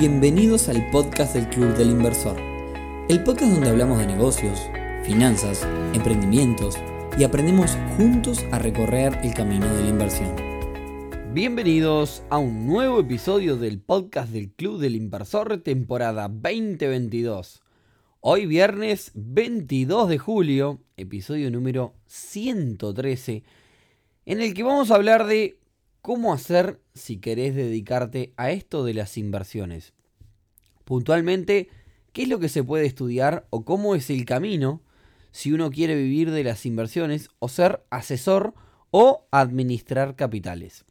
Bienvenidos al podcast del Club del Inversor, el podcast donde hablamos de negocios, finanzas, emprendimientos y aprendemos juntos a recorrer el camino de la inversión. Bienvenidos a un nuevo episodio del podcast del Club del Inversor temporada 2022. Hoy viernes 22 de julio, episodio número 113, en el que vamos a hablar de cómo hacer si querés dedicarte a esto de las inversiones. Puntualmente, qué es lo que se puede estudiar o cómo es el camino si uno quiere vivir de las inversiones o ser asesor o administrar capitales.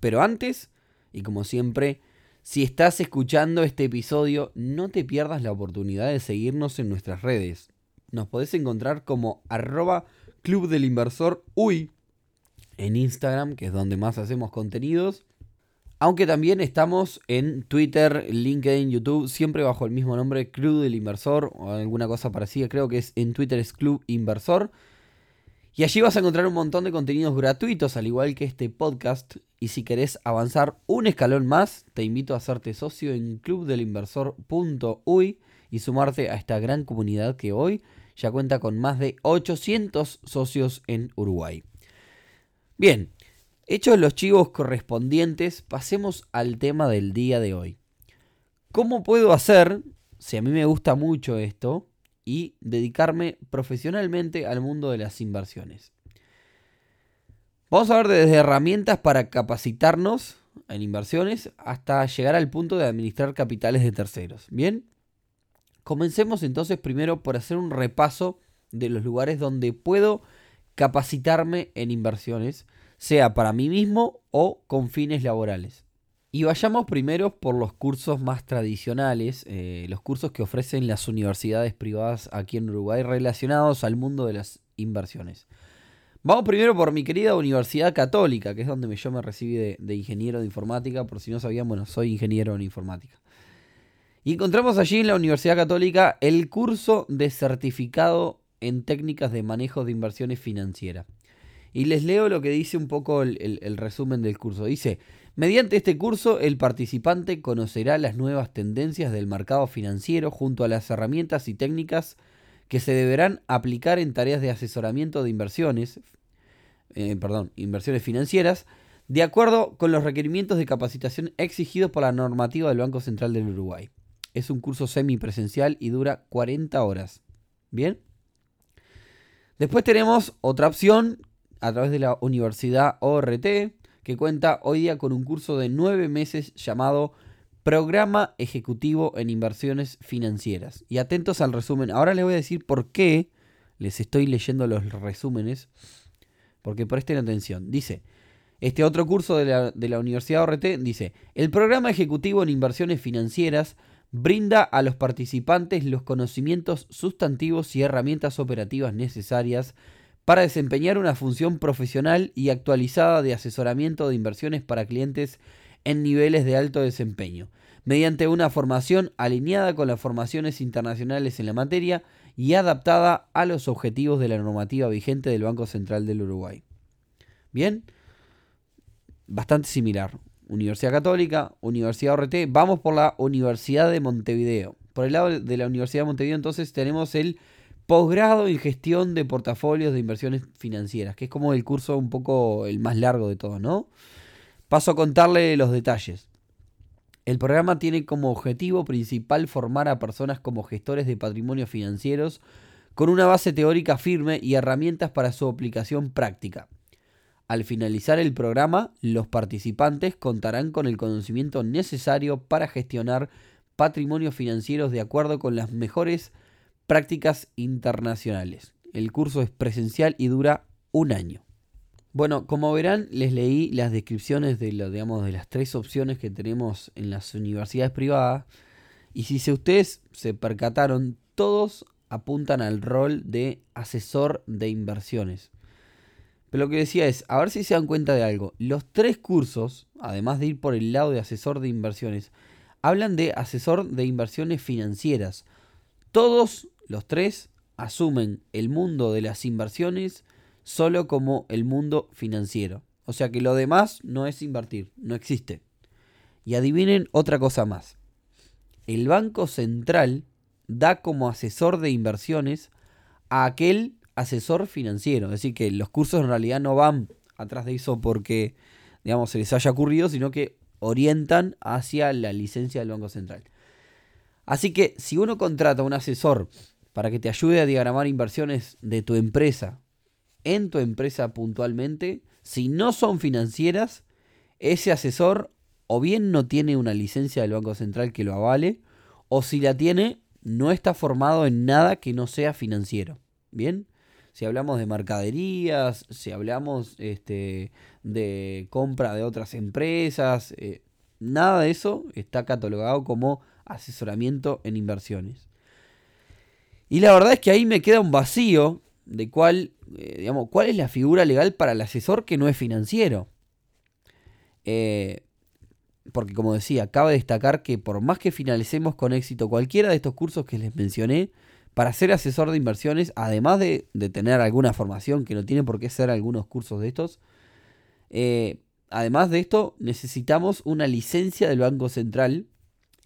Pero antes, y como siempre, si estás escuchando este episodio, no te pierdas la oportunidad de seguirnos en nuestras redes. Nos podés encontrar como arroba Club del Inversor en Instagram, que es donde más hacemos contenidos. Aunque también estamos en Twitter, LinkedIn, YouTube, siempre bajo el mismo nombre, Club del Inversor o alguna cosa parecida. Creo que es en Twitter es Club Inversor. Y allí vas a encontrar un montón de contenidos gratuitos, al igual que este podcast. Y si querés avanzar un escalón más, te invito a hacerte socio en clubdelinversor.uy y sumarte a esta gran comunidad que hoy ya cuenta con más de 800 socios en Uruguay. Bien, hechos los chivos correspondientes, pasemos al tema del día de hoy. ¿Cómo puedo hacer, si a mí me gusta mucho esto, y dedicarme profesionalmente al mundo de las inversiones? Vamos a ver desde herramientas para capacitarnos en inversiones hasta llegar al punto de administrar capitales de terceros. Bien, comencemos entonces primero por hacer un repaso de los lugares donde puedo capacitarme en inversiones, sea para mí mismo o con fines laborales. Y vayamos primero por los cursos más tradicionales, eh, los cursos que ofrecen las universidades privadas aquí en Uruguay relacionados al mundo de las inversiones. Vamos primero por mi querida Universidad Católica, que es donde yo me recibí de, de ingeniero de informática, por si no sabían, bueno, soy ingeniero en informática. Y encontramos allí en la Universidad Católica el curso de certificado en técnicas de manejo de inversiones financieras. Y les leo lo que dice un poco el, resumen del curso. Dice, mediante este curso el participante conocerá las nuevas tendencias del mercado financiero junto a las herramientas y técnicas que se deberán aplicar en tareas de asesoramiento de inversiones, eh, perdón, inversiones financieras, de acuerdo con los requerimientos de capacitación exigidos por la normativa del Banco Central del Uruguay. Es un curso semipresencial y dura 40 horas. ¿Bien? Después tenemos otra opción a través de la Universidad ORT, que cuenta hoy día con un curso de nueve meses llamado Programa Ejecutivo en Inversiones Financieras. Y atentos al resumen. Ahora les voy a decir por qué les estoy leyendo los resúmenes, porque presten atención. Dice, este otro curso de la, Universidad ORT dice, el Programa Ejecutivo en Inversiones Financieras brinda a los participantes los conocimientos sustantivos y herramientas operativas necesarias para desempeñar una función profesional y actualizada de asesoramiento de inversiones para clientes en niveles de alto desempeño, mediante una formación alineada con las formaciones internacionales en la materia y adaptada a los objetivos de la normativa vigente del Banco Central del Uruguay. Bien, bastante similar. Universidad Católica, Universidad ORT. Vamos por la Universidad de Montevideo. Por el lado de la Universidad de Montevideo entonces tenemos el posgrado en gestión de portafolios de inversiones financieras, que es como el curso un poco el más largo de todo, ¿no? Paso a contarle los detalles. El programa tiene como objetivo principal formar a personas como gestores de patrimonio financieros con una base teórica firme y herramientas para su aplicación práctica. Al finalizar el programa, los participantes contarán con el conocimiento necesario para gestionar patrimonios financieros de acuerdo con las mejores prácticas internacionales. El curso es presencial y dura un año. Bueno, como verán, les leí las descripciones de, las tres opciones que tenemos en las universidades privadas. Y si ustedes se percataron, todos apuntan al rol de asesor de inversiones. Pero lo que decía es, a ver si se dan cuenta de algo. Los tres cursos, además de ir por el lado de asesor de inversiones, hablan de asesor de inversiones financieras. Todos los tres asumen el mundo de las inversiones solo como el mundo financiero. O sea que lo demás no es invertir, no existe. Y adivinen otra cosa más. el Banco Central da como asesor de inversiones a aquel asesor financiero. Es decir, que los cursos en realidad no van atrás de eso porque, digamos, se les haya ocurrido, sino que orientan hacia la licencia del Banco Central. Así que si uno contrata a un asesor para que te ayude a diagramar inversiones de tu empresa en tu empresa puntualmente, si no son financieras, ese asesor o bien no tiene una licencia del Banco Central que lo avale, o si la tiene, no está formado en nada que no sea financiero. ¿Bien? Si hablamos de mercaderías, si hablamos este, de compra de otras empresas, eh, nada de eso está catalogado como asesoramiento en inversiones. Y la verdad es que ahí me queda un vacío de cuál, eh, digamos, cuál es la figura legal para el asesor que no es financiero. Eh, porque como decía, cabe destacar que por más que finalicemos con éxito cualquiera de estos cursos que les mencioné, para ser asesor de inversiones, además de, tener alguna formación, que no tiene por qué ser algunos cursos de estos, eh, además de esto necesitamos una licencia del Banco Central.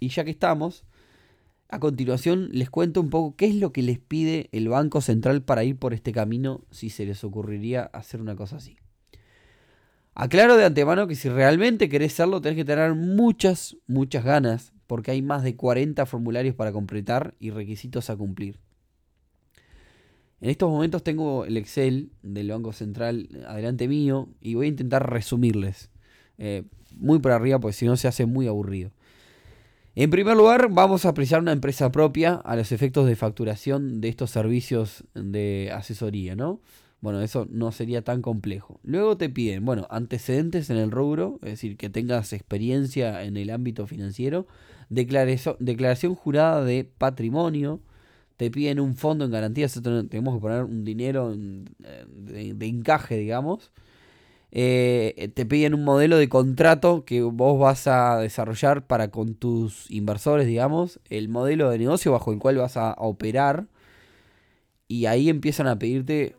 Y ya que estamos, a continuación les cuento un poco qué es lo que les pide el Banco Central para ir por este camino si se les ocurriría hacer una cosa así. Aclaro de antemano que si realmente querés serlo tenés que tener muchas, muchas ganas porque hay más de 40 formularios para completar y requisitos a cumplir. En estos momentos tengo el Excel del Banco Central adelante mío y voy a intentar resumirles. Eh, muy por arriba porque si no se hace muy aburrido. En primer lugar, vamos a apreciar una empresa propia a los efectos de facturación de estos servicios de asesoría, ¿no? Bueno, eso no sería tan complejo. Luego te piden, bueno, antecedentes en el rubro, es decir, que tengas experiencia en el ámbito financiero, declaración, jurada de patrimonio, te piden un fondo en garantía, tenemos que poner un dinero eh, de encaje, digamos, eh, te piden un modelo de contrato que vos vas a desarrollar para con tus inversores, digamos, el modelo de negocio bajo el cual vas a, operar. Y ahí empiezan a pedirte,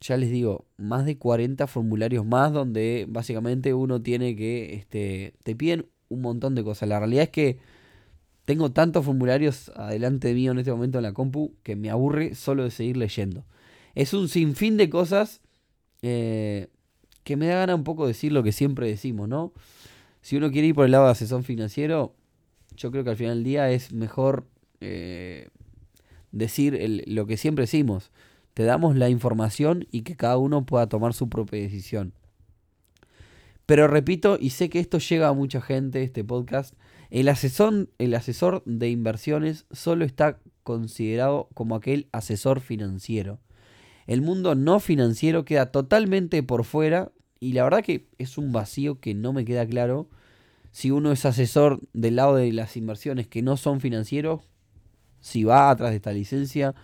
ya les digo, más de 40 formularios más donde básicamente uno tiene que, este, te piden un montón de cosas. La realidad es que tengo tantos formularios adelante de mí en este momento en la compu que me aburre solo de seguir leyendo. Es un sinfín de cosas. Eh, que me da gana un poco decir lo que siempre decimos, ¿no? Si uno quiere ir por el lado de asesor financiero, yo creo que al final del día es mejor eh, decir lo que siempre decimos. Te damos la información y que cada uno pueda tomar su propia decisión. Pero repito, y sé que esto llega a mucha gente, este podcast, el asesor, de inversiones solo está considerado como aquel asesor financiero. El mundo no financiero queda totalmente por fuera y la verdad que es un vacío que no me queda claro si uno es asesor del lado de las inversiones que no son financieros, si va atrás de esta licencia,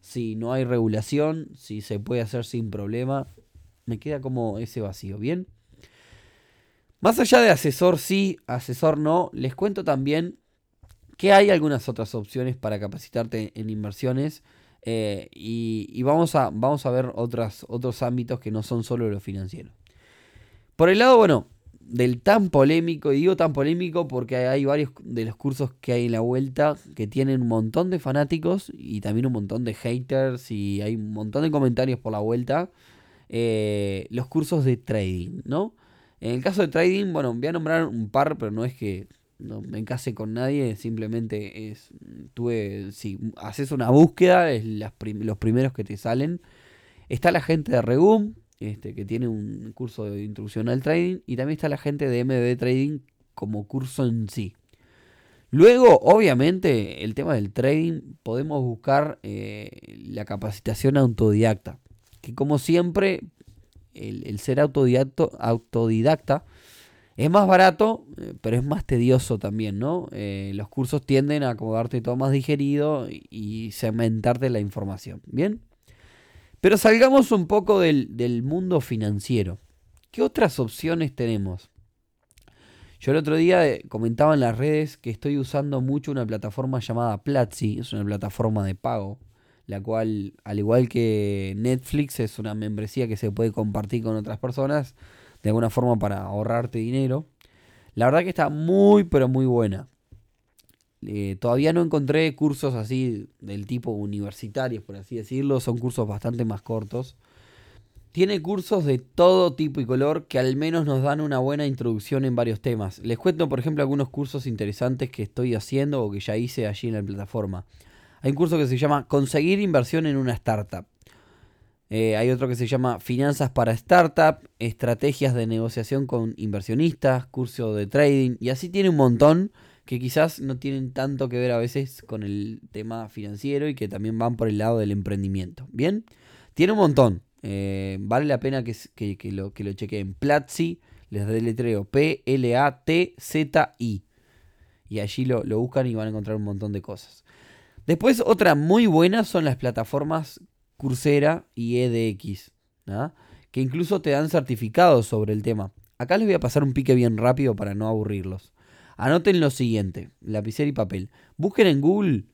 si no hay regulación, si se puede hacer sin problema. Me queda como ese vacío, ¿bien? Más allá de asesor sí, asesor no, les cuento también que hay algunas otras opciones para capacitarte en inversiones eh, y, vamos, a, vamos a ver otros ámbitos que no son solo lo financiero. Por el lado, bueno, del tan polémico, y digo tan polémico porque hay varios de los cursos que hay en la vuelta que tienen un montón de fanáticos y también un montón de haters y hay un montón de comentarios por la vuelta. Eh, los cursos de trading, ¿no? En el caso de trading, bueno, voy a nombrar un par, pero no es que no me encase con nadie, simplemente es, tuve, si haces una búsqueda, es los primeros que te salen. Está la gente de Regum, este, que tiene un curso de introducción al trading, y también está la gente de MB Trading como curso en sí. Luego, obviamente, el tema del trading, podemos buscar eh, la capacitación autodidacta, que como siempre, el, el ser autodidacta, es más barato, eh, pero es más tedioso también, ¿no? Eh, los cursos tienden a acomodarte todo más digerido y segmentarte la información, ¿bien? Pero salgamos un poco del, mundo financiero. ¿Qué otras opciones tenemos? Yo el otro día eh, comentaba en las redes que estoy usando mucho una plataforma llamada Platzi, es una plataforma de pago, la cual, al igual que Netflix, es una membresía que se puede compartir con otras personas de alguna forma para ahorrarte dinero. La verdad que está muy, pero muy buena. Eh, todavía no encontré cursos así del tipo universitarios, por así decirlo. Son cursos bastante más cortos. Tiene cursos de todo tipo y color que al menos nos dan una buena introducción en varios temas. Les cuento, por ejemplo, algunos cursos interesantes que estoy haciendo o que ya hice allí en la plataforma. Hay un curso que se llama Conseguir inversión en una startup. Eh, hay otro que se llama Finanzas para Startup, Estrategias de negociación con inversionistas, curso de trading. Y así tiene un montón que quizás no tienen tanto que ver a veces con el tema financiero y que también van por el lado del emprendimiento. Bien, tiene un montón. Eh, vale la pena que, lo, que lo chequeen. Platzi, les deletreo P-L-A-T-Z-I. Y allí lo, buscan y van a encontrar un montón de cosas. Después, otra muy buena son las plataformas Coursera y EDX, que incluso te dan certificados sobre el tema. Acá les voy a pasar un pique bien rápido para no aburrirlos. Anoten lo siguiente, lapicero y papel. Busquen en Google,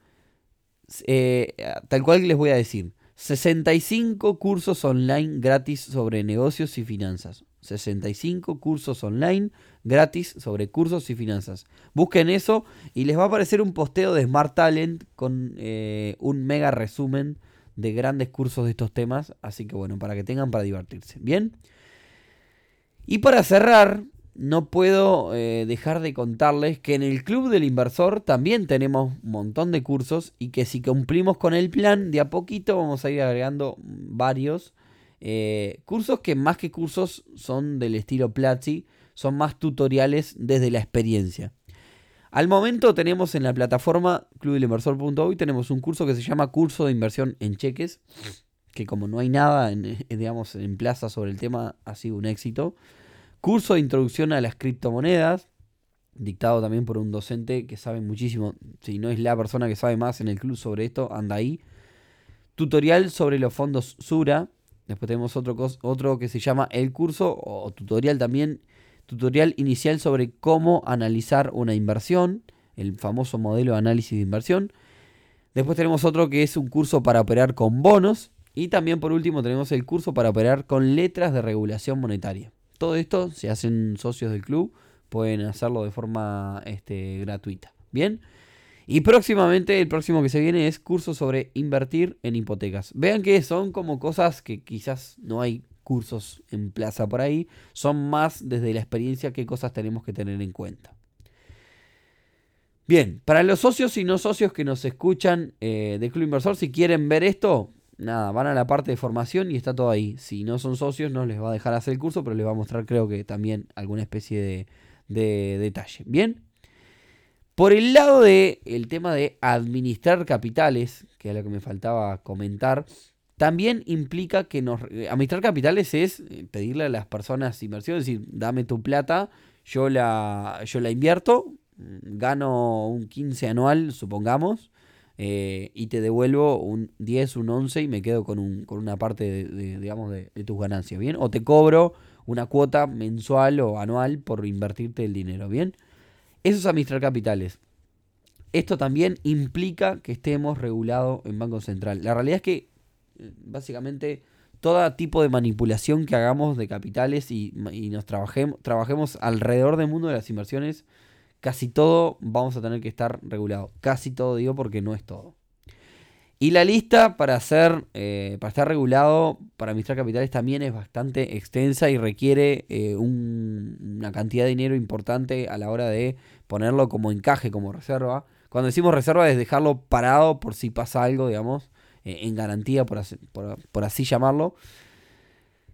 eh, tal cual les voy a decir, 65 cursos online gratis sobre negocios y finanzas. 65 cursos online gratis sobre cursos y finanzas. Busquen eso y les va a aparecer un posteo de Smart Talent con eh, un mega resumen de grandes cursos de estos temas. Así que bueno, para que tengan para divertirse. Bien. Y para cerrar, no puedo eh, dejar de contarles que en el Club del Inversor también tenemos un montón de cursos y que si cumplimos con el plan, de a poquito vamos a ir agregando varios eh, cursos que más que cursos son del estilo Platzi, son más tutoriales desde la experiencia. Al momento tenemos en la plataforma clubdelinversor.hoy tenemos un curso que se llama Curso de Inversión en Cheques, que como no hay nada en, digamos, en plaza sobre el tema, ha sido un éxito. Curso de introducción a las criptomonedas, dictado también por un docente que sabe muchísimo. Si no es la persona que sabe más en el club sobre esto, anda ahí. Tutorial sobre los fondos Sura. Después tenemos otro, otro que se llama el curso o tutorial también. Tutorial inicial sobre cómo analizar una inversión. El famoso modelo de análisis de inversión. Después tenemos otro que es un curso para operar con bonos. Y también por último tenemos el curso para operar con letras de regulación monetaria. Todo esto, si hacen socios del club, pueden hacerlo de forma este, gratuita. Bien. Y próximamente, el próximo que se viene es curso sobre invertir en hipotecas. Vean que son como cosas que quizás no hay cursos en plaza por ahí. Son más desde la experiencia qué cosas tenemos que tener en cuenta. Bien, para los socios y no socios que nos escuchan eh, de Club Inversor, si quieren ver esto, nada, van a la parte de formación y está todo ahí. Si no son socios, no les va a dejar hacer el curso, pero les va a mostrar, creo que también alguna especie de, detalle. Bien. Por el lado del el tema de administrar capitales, que es lo que me faltaba comentar, también implica que nos. Administrar capitales es eh, pedirle a las personas inversión, es decir, dame tu plata, yo la, yo la invierto, gano un 15 anual, supongamos, eh, y te devuelvo un 10, un 11 y me quedo con, un, con una parte de, digamos, de, tus ganancias, ¿bien? O te cobro una cuota mensual o anual por invertirte el dinero, ¿bien? Eso es administrar capitales. Esto también implica que estemos regulados en Banco Central. La realidad es que, eh, básicamente, todo tipo de manipulación que hagamos de capitales y, y nos trabajemos, trabajemos alrededor del mundo de las inversiones casi todo vamos a tener que estar regulado. Casi todo digo porque no es todo. Y la lista para, hacer, eh, para estar regulado, para administrar capitales también es bastante extensa y requiere eh, una cantidad de dinero importante a la hora de ponerlo como encaje, como reserva. Cuando decimos reserva es dejarlo parado por si pasa algo, digamos, eh, en garantía, por así, por, así, llamarlo.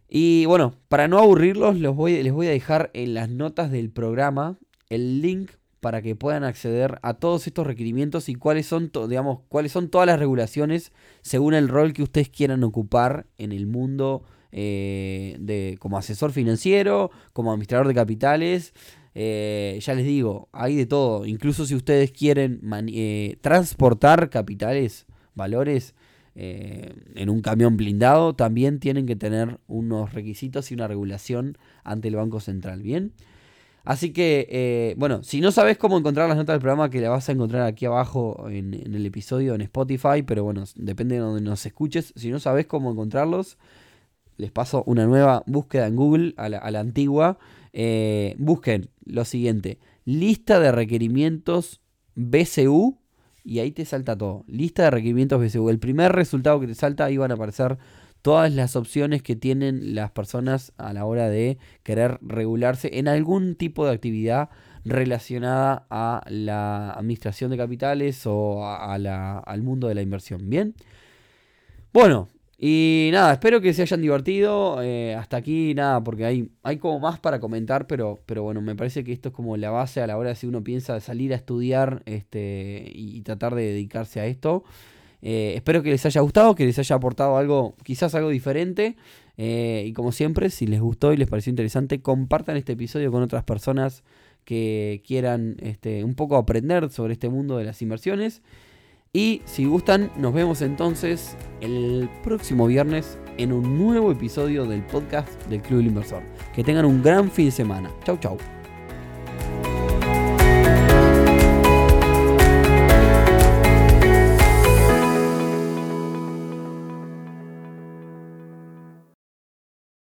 Y bueno, para no aburrirlos, los voy, les voy a dejar en las notas del programa el link para que puedan acceder a todos estos requerimientos y cuáles son, digamos, cuáles son todas las regulaciones según el rol que ustedes quieran ocupar en el mundo eh, de, como asesor financiero, como administrador de capitales. Eh, ya les digo, hay de todo. Incluso si ustedes quieren eh, transportar capitales, valores en un camión blindado, también tienen que tener unos requisitos y una regulación ante el Banco Central. Bien. Así que, eh, bueno, si no sabes cómo encontrar las notas del programa, que la vas a encontrar aquí abajo en, el episodio en Spotify, pero bueno, depende de donde nos escuches. Si no sabes cómo encontrarlos, les paso una nueva búsqueda en Google a la, antigua. Eh, busquen lo siguiente: lista de requerimientos BCU y ahí te salta todo. Lista de requerimientos BCU. El primer resultado que te salta, ahí van a aparecer todas las opciones que tienen las personas a la hora de querer regularse en algún tipo de actividad relacionada a la administración de capitales o al mundo de la inversión. Bien. Bueno, y nada, espero que se hayan divertido. Eh, hasta aquí nada, porque hay, hay como más para comentar, pero, pero bueno, me parece que esto es como la base a la hora de si uno piensa salir a estudiar este, y tratar de dedicarse a esto. Eh, espero que les haya gustado, que les haya aportado algo, quizás algo diferente. Eh, y como siempre, si les gustó y les pareció interesante, compartan este episodio con otras personas que quieran este, un poco aprender sobre este mundo de las inversiones. Y si gustan, nos vemos entonces el próximo viernes en un nuevo episodio del podcast del Club del Inversor. Que tengan un gran fin de semana. Chau, chau.